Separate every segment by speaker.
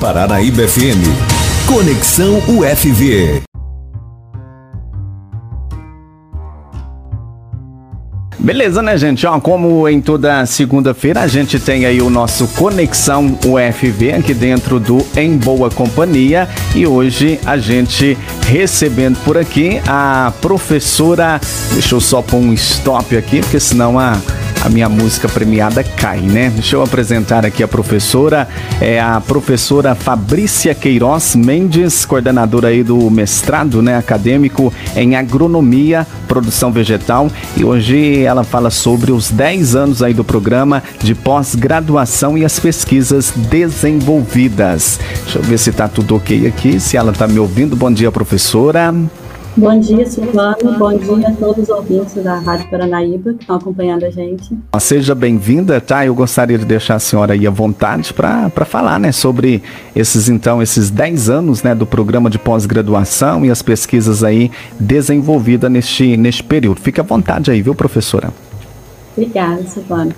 Speaker 1: Paranaíba FM. Conexão UFV.
Speaker 2: Beleza, né, gente? Ó, como em toda segunda-feira a gente tem aí o nosso Conexão UFV aqui dentro do Em Boa Companhia e hoje a gente recebendo por aqui a professora. Deixa eu só pôr um stop aqui, porque senão a a minha música premiada cai, né? Deixa eu apresentar aqui a professora, é a professora Fabrícia Queiroz Mendes, coordenadora aí do mestrado, né, acadêmico em agronomia, produção vegetal, e hoje ela fala sobre os 10 anos aí do programa de pós-graduação e as pesquisas desenvolvidas. Deixa eu ver se tá tudo OK aqui, se ela tá me ouvindo. Bom dia, professora.
Speaker 3: Bom dia, Silvano. Bom dia a todos os ouvintes da Rádio Paranaíba que estão acompanhando a gente.
Speaker 2: Seja bem-vinda, tá? Eu gostaria de deixar a senhora aí à vontade para falar, né, sobre esses, então, esses 10 anos, né, do programa de pós-graduação e as pesquisas aí desenvolvidas neste, neste período. Fique à vontade aí, viu, professora?
Speaker 3: Obrigada, Silvano.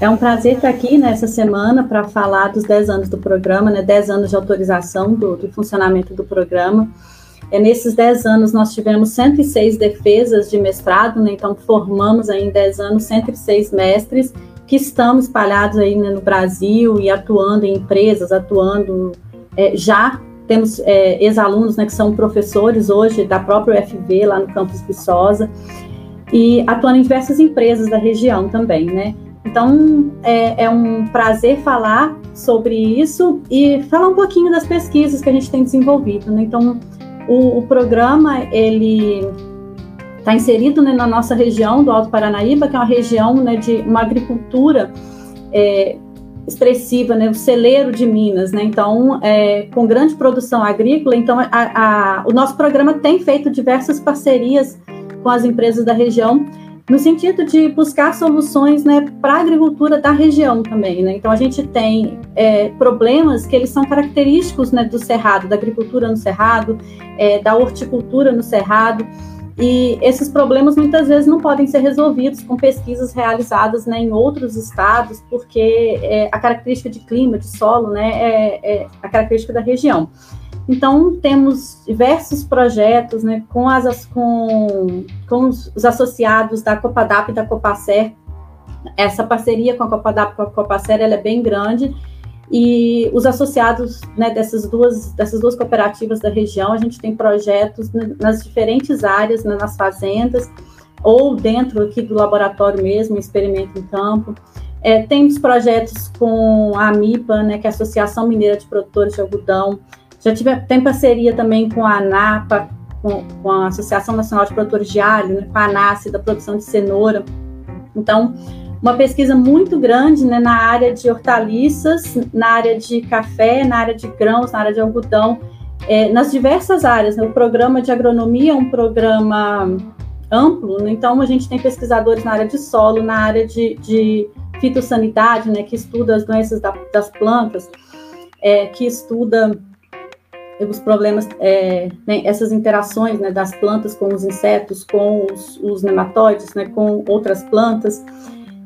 Speaker 3: É um prazer estar aqui nessa semana para falar dos 10 anos do programa, né, 10 anos de autorização do, do funcionamento do programa. É, nesses 10 anos, nós tivemos 106 defesas de mestrado, né, então formamos aí em 10 anos 106 mestres que estão espalhados aí né, no Brasil e atuando em empresas, atuando é, já temos é, ex-alunos né, que são professores hoje da própria UFV, lá no campus Viçosa, e atuando em diversas empresas da região também, né? Então, é, é, um prazer falar sobre isso e falar um pouquinho das pesquisas que a gente tem desenvolvido, né? Então, o, o programa, ele está inserido né, na nossa região do Alto Paranaíba, que é uma região né, de uma agricultura é, expressiva, né, o celeiro de Minas, né, então, é, com grande produção agrícola, então, a, a, o nosso programa tem feito diversas parcerias com as empresas da região, no sentido de buscar soluções né, para a agricultura da região também. Né? Então, a gente tem é, problemas que eles são característicos né, do cerrado, da agricultura no cerrado, é, da horticultura no cerrado, e esses problemas muitas vezes não podem ser resolvidos com pesquisas realizadas né, em outros estados, porque é, a característica de clima, de solo, né, é, é a característica da região. Então, temos diversos projetos né, com, as, com, com os associados da Copadap e da Copacer. Essa parceria com a Copadap e com a Copacer ela é bem grande. E os associados né, dessas, duas, dessas duas cooperativas da região, a gente tem projetos nas diferentes áreas, né, nas fazendas, ou dentro aqui do laboratório mesmo, experimento em campo. É, temos projetos com a AMIPA, né, que é a Associação Mineira de Produtores de Algodão, já tive, tem parceria também com a ANAPA, com, com a Associação Nacional de Produtores de Alho, né, com a ANACE, da produção de cenoura. Então, uma pesquisa muito grande né, na área de hortaliças, na área de café, na área de grãos, na área de algodão, é, nas diversas áreas. Né? O programa de agronomia é um programa amplo, né? então a gente tem pesquisadores na área de solo, na área de, de fitossanidade, né, que estuda as doenças da, das plantas, é, que estuda os problemas, é, né, essas interações né, das plantas com os insetos, com os, os nematóides, né, com outras plantas.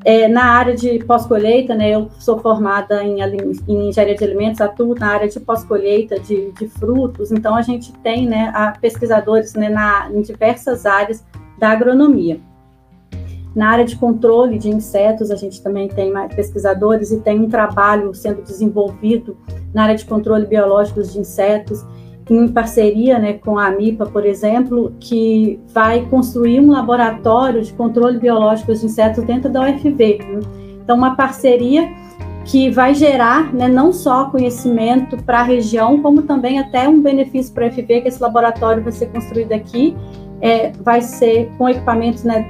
Speaker 3: É, na área de pós-colheita, né, eu sou formada em, em, engenharia de alimentos, atuo na área de pós-colheita de, de, frutos, então a gente tem né, pesquisadores né, na, em diversas áreas da agronomia. Na área de controle de insetos, a gente também tem pesquisadores e tem um trabalho sendo desenvolvido na área de controle biológico de insetos, em parceria né, com a AMIPA, por exemplo, que vai construir um laboratório de controle biológico de insetos dentro da UFV. Né? Então, uma parceria que vai gerar né, não só conhecimento para a região, como também até um benefício para a UFV, que esse laboratório vai ser construído aqui, é, vai ser com equipamentos né,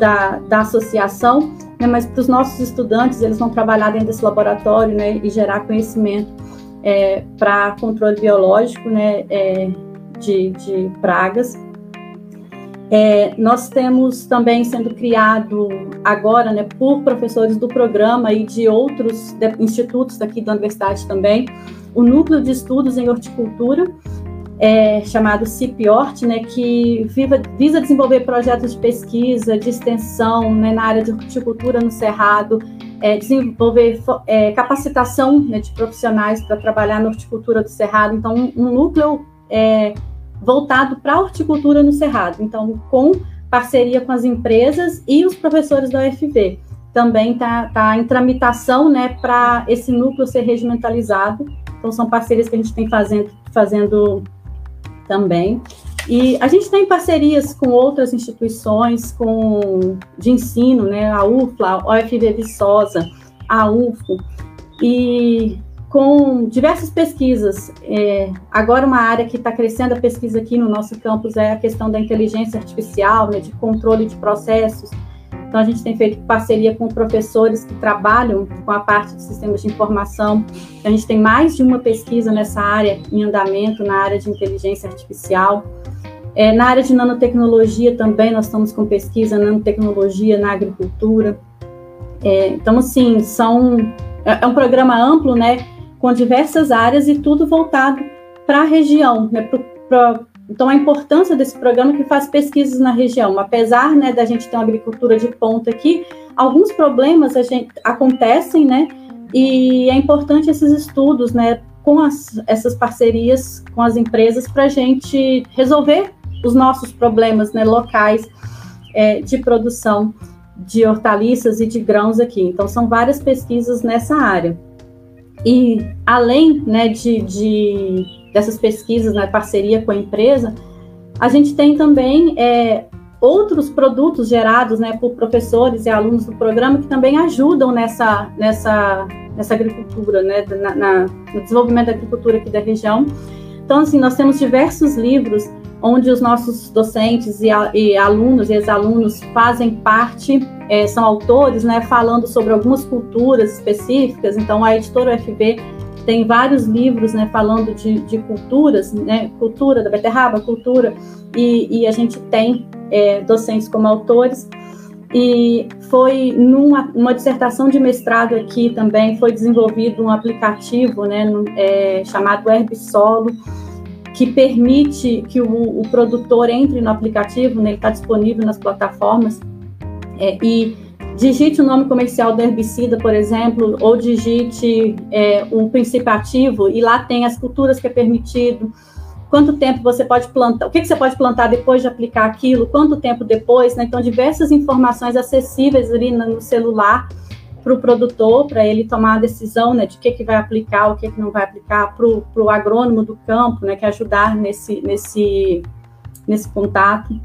Speaker 3: da, da associação, né, mas para os nossos estudantes, eles vão trabalhar dentro desse laboratório né, e gerar conhecimento é, para controle biológico né, é, de, de, pragas. É, nós temos também sendo criado agora né, por professores do programa e de outros institutos daqui da universidade também, o Núcleo de Estudos em Horticultura, é, chamado CIPIORT, né, que viva, visa desenvolver projetos de pesquisa, de extensão né, na área de horticultura no Cerrado, é, desenvolver é, capacitação né, de profissionais para trabalhar na horticultura do Cerrado. Então, um, um núcleo é, voltado para a horticultura no Cerrado. Então, com parceria com as empresas e os professores da UFV. Também está tá em tramitação né, para esse núcleo ser regimentalizado. Então, são parcerias que a gente tem fazendo, fazendo também. E a gente tem parcerias com outras instituições com, de ensino, né, a UFLA, a UFV Viçosa, a UFO, e com diversas pesquisas. É, agora, uma área que está crescendo a pesquisa aqui no nosso campus é a questão da inteligência artificial, né, de controle de processos. Então, a gente tem feito parceria com professores que trabalham com a parte de sistemas de informação. A gente tem mais de uma pesquisa nessa área em andamento, na área de inteligência artificial. É, na área de nanotecnologia também, nós estamos com pesquisa nanotecnologia na agricultura. É, então, assim, são, é, é um programa amplo, né, com diversas áreas e tudo voltado para a região, né, pro, então, a importância desse programa que faz pesquisas na região, apesar né, da gente ter uma agricultura de ponta aqui, alguns problemas gente, acontecem, né? E é importante esses estudos, né, com as, essas parcerias com as empresas para a gente resolver os nossos problemas né, locais é, de produção de hortaliças e de grãos aqui. Então, são várias pesquisas nessa área. E além né, de, de dessas pesquisas na parceria com a empresa, a gente tem também é, outros produtos gerados né, por professores e alunos do programa que também ajudam nessa, nessa, nessa agricultura, né, na, na, no desenvolvimento da agricultura aqui da região. Então, assim, nós temos diversos livros onde os nossos docentes e, a, e alunos e ex-alunos fazem parte, é, são autores, né, falando sobre algumas culturas específicas. Então, a editora UFB tem vários livros, né, falando de, de culturas, né, cultura da beterraba, cultura, e, e a gente tem é, docentes como autores. E foi numa uma dissertação de mestrado aqui também foi desenvolvido um aplicativo, né, no, é, chamado Herbsolo, que permite que o, o produtor entre no aplicativo, né, ele está disponível nas plataformas, é, e digite o nome comercial do herbicida, por exemplo, ou digite é, um princípio ativo, e lá tem as culturas que é permitido, quanto tempo você pode plantar, o que, que você pode plantar depois de aplicar aquilo, quanto tempo depois, né? Então, diversas informações acessíveis ali no celular para o produtor, para ele tomar a decisão né, de o que, que vai aplicar, o que, que não vai aplicar, para o agrônomo do campo, né, que ajudar nesse, nesse, nesse contato.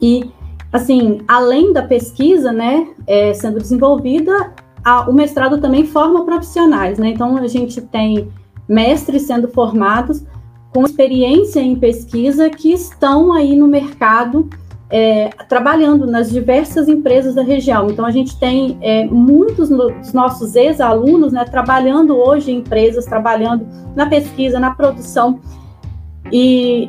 Speaker 3: E assim, além da pesquisa, né, é, sendo desenvolvida, a, o mestrado também forma profissionais, né? Então a gente tem mestres sendo formados com experiência em pesquisa que estão aí no mercado é, trabalhando nas diversas empresas da região. Então, a gente tem é, muitos dos nossos ex-alunos né, trabalhando hoje em empresas, trabalhando na pesquisa, na produção. E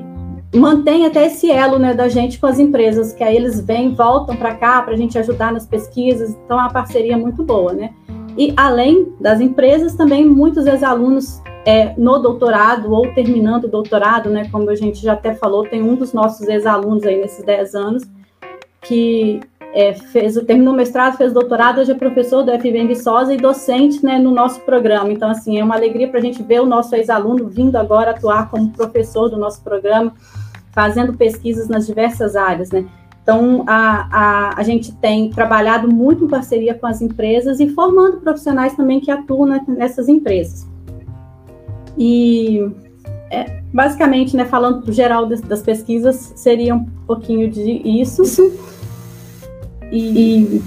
Speaker 3: mantém até esse elo né, da gente com as empresas, que aí eles vêm, voltam para cá para a gente ajudar nas pesquisas, então é uma parceria muito boa, né? E além das empresas, também muitos ex-alunos é, no doutorado ou terminando o doutorado, né, como a gente já até falou, tem um dos nossos ex-alunos aí nesses 10 anos que é, fez, terminou o mestrado, fez doutorado, hoje é professor do FB em Viçosa e docente né, no nosso programa. Então, assim, é uma alegria para a gente ver o nosso ex-aluno vindo agora atuar como professor do nosso programa, fazendo pesquisas nas diversas áreas, né? Então, a, a, a gente tem trabalhado muito em parceria com as empresas e formando profissionais também que atuam nessas empresas. E, é, basicamente, né, falando do geral das, das pesquisas, seria um pouquinho de isso. E,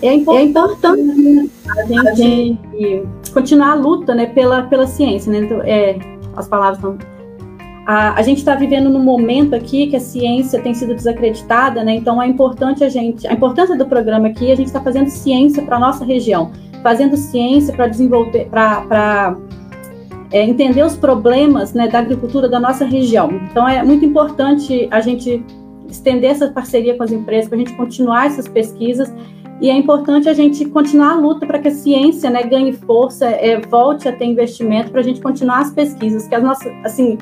Speaker 3: é, é importante a gente continuar a luta né, pela, pela ciência. Né? Então, é, as palavras estão. A, a gente está vivendo num momento aqui que a ciência tem sido desacreditada, né? Então é importante a gente. A importância do programa aqui, a gente está fazendo ciência para nossa região, fazendo ciência para desenvolver, para é, entender os problemas né, da agricultura da nossa região. Então é muito importante a gente estender essa parceria com as empresas, para a gente continuar essas pesquisas. E é importante a gente continuar a luta para que a ciência né, ganhe força, é, volte a ter investimento, para a gente continuar as pesquisas, que as nossas, assim,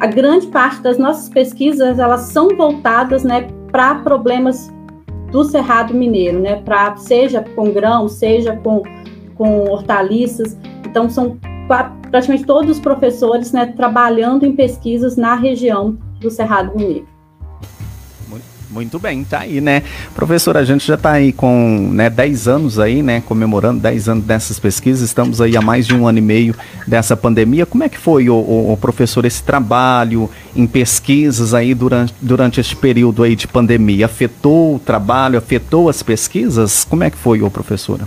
Speaker 3: a grande parte das nossas pesquisas, elas são voltadas né, para problemas do Cerrado Mineiro, né? Pra, seja com grão, seja com, com hortaliças. Então, são praticamente todos os professores né, trabalhando em pesquisas na região do Cerrado Mineiro.
Speaker 2: Muito bem, tá aí, né? Professor, a gente já está aí com né, 10 anos aí, né? Comemorando 10 anos dessas pesquisas, estamos aí há mais de um ano e meio dessa pandemia. Como é que foi, o, o, professor, esse trabalho em pesquisas aí durante, durante este período aí de pandemia? Afetou o trabalho, afetou as pesquisas? Como é que foi, o professora?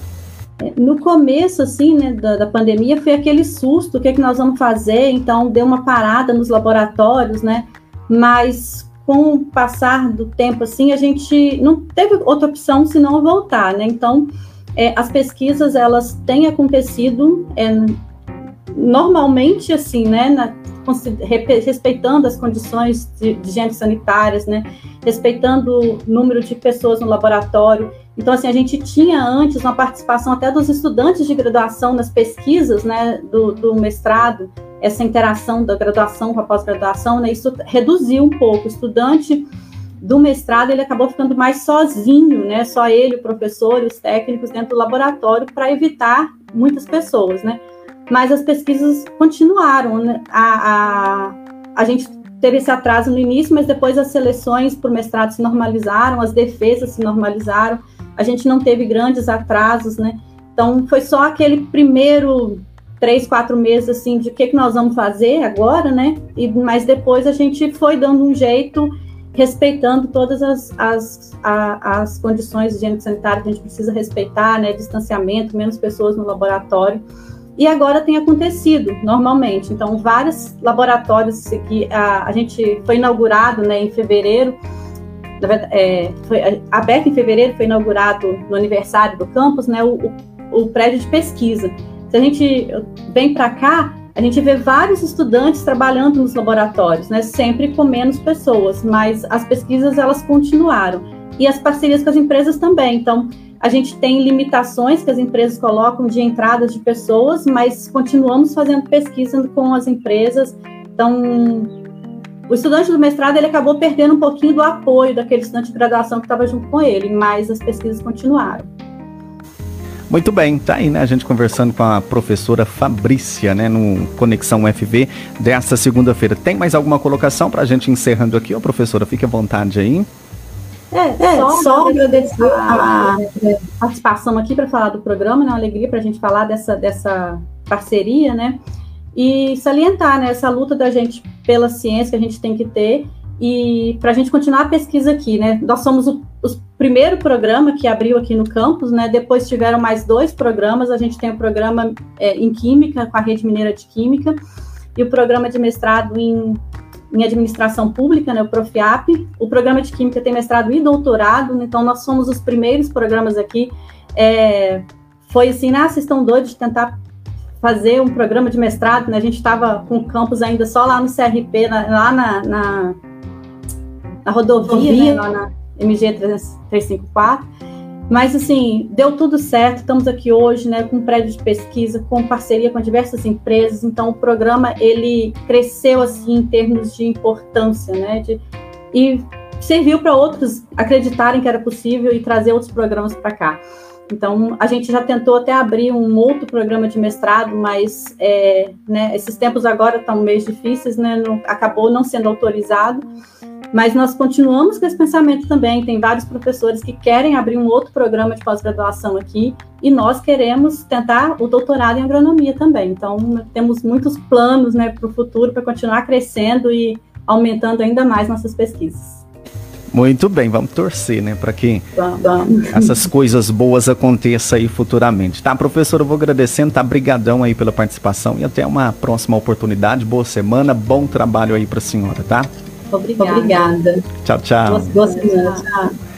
Speaker 3: No começo, assim, né, da, da, pandemia, foi aquele susto, o que, é que nós vamos fazer? Então, deu uma parada nos laboratórios, né? Mas com o passar do tempo, assim, a gente não teve outra opção senão voltar, né? Então, é, as pesquisas, elas têm acontecido é, normalmente, assim, né? Na, respeitando as condições de, de higiene sanitárias, né? Respeitando o número de pessoas no laboratório. Então, assim, a gente tinha antes uma participação até dos estudantes de graduação nas pesquisas, né? Do, do mestrado, essa interação da graduação com a pós-graduação, né, isso reduziu um pouco. O estudante do mestrado ele acabou ficando mais sozinho, né, só ele, o professor os técnicos dentro do laboratório para evitar muitas pessoas, né. Mas as pesquisas continuaram, né? a, a, a gente teve esse atraso no início, mas depois as seleções por mestrado se normalizaram, as defesas se normalizaram, a gente não teve grandes atrasos, né. Então foi só aquele primeiro três, quatro meses assim de o que, que nós vamos fazer agora, né? E, mas depois a gente foi dando um jeito, respeitando todas as, as, a, as condições de higiene sanitária que a gente precisa respeitar, né? Distanciamento, menos pessoas no laboratório. E agora tem acontecido normalmente. Então, vários laboratórios que a, a gente foi inaugurado né, em fevereiro, é, foi aberto em fevereiro, foi inaugurado no aniversário do campus, né, o, o, o prédio de pesquisa. Se a gente vem para cá, a gente vê vários estudantes trabalhando nos laboratórios, né? Sempre com menos pessoas, mas as pesquisas elas continuaram e as parcerias com as empresas também. Então, a gente tem limitações que as empresas colocam de entradas de pessoas, mas continuamos fazendo pesquisa com as empresas. Então, o estudante do mestrado ele acabou perdendo um pouquinho do apoio daquele estudante de graduação que estava junto com ele, mas as pesquisas continuaram.
Speaker 2: Muito bem, tá aí, né? A gente conversando com a professora Fabrícia, né? No Conexão UFV desta segunda-feira. Tem mais alguma colocação para a gente encerrando aqui, ó, professora? Fique à vontade aí.
Speaker 3: É, é só, só agradecer a, a participação aqui para falar do programa, né? Uma alegria para a gente falar dessa, dessa parceria, né? E salientar né, essa luta da gente pela ciência que a gente tem que ter e para a gente continuar a pesquisa aqui, né? Nós somos o, o, primeiro programa que abriu aqui no campus, né? Depois tiveram mais dois programas. A gente tem o programa é, em Química, com a Rede Mineira de Química, e o programa de mestrado em, em Administração Pública, né? O Profiap. O programa de Química tem mestrado e doutorado, né? então nós somos os primeiros programas aqui. É, foi assim, ah, vocês estão doidos de tentar fazer um programa de mestrado, né? A gente estava com o campus ainda só lá no CRP, na, lá na, na a rodovia, né, lá na MG 354. Mas, assim, deu tudo certo. Estamos aqui hoje, né, com um prédio de pesquisa, com parceria com diversas empresas. Então, o programa, ele cresceu, assim, em termos de importância, né, de, e serviu para outros acreditarem que era possível e trazer outros programas para cá. Então, a gente já tentou até abrir um outro programa de mestrado, mas é, né, esses tempos agora estão meio difíceis, né, não, acabou não sendo autorizado. Mas nós continuamos com esse pensamento também. Tem vários professores que querem abrir um outro programa de pós-graduação aqui e nós queremos tentar o doutorado em agronomia também. Então, temos muitos planos né, para o futuro para continuar crescendo e aumentando ainda mais nossas pesquisas.
Speaker 2: Muito bem, vamos torcer, né, para que vamos. essas coisas boas aconteçam aí futuramente. Tá, professor, eu vou agradecendo, tá, brigadão aí pela participação e até uma próxima oportunidade. Boa semana, bom trabalho aí para a senhora, tá?
Speaker 3: Obrigada. Obrigada.
Speaker 2: Tchau, tchau.
Speaker 3: Boa, boa semana. Tchau.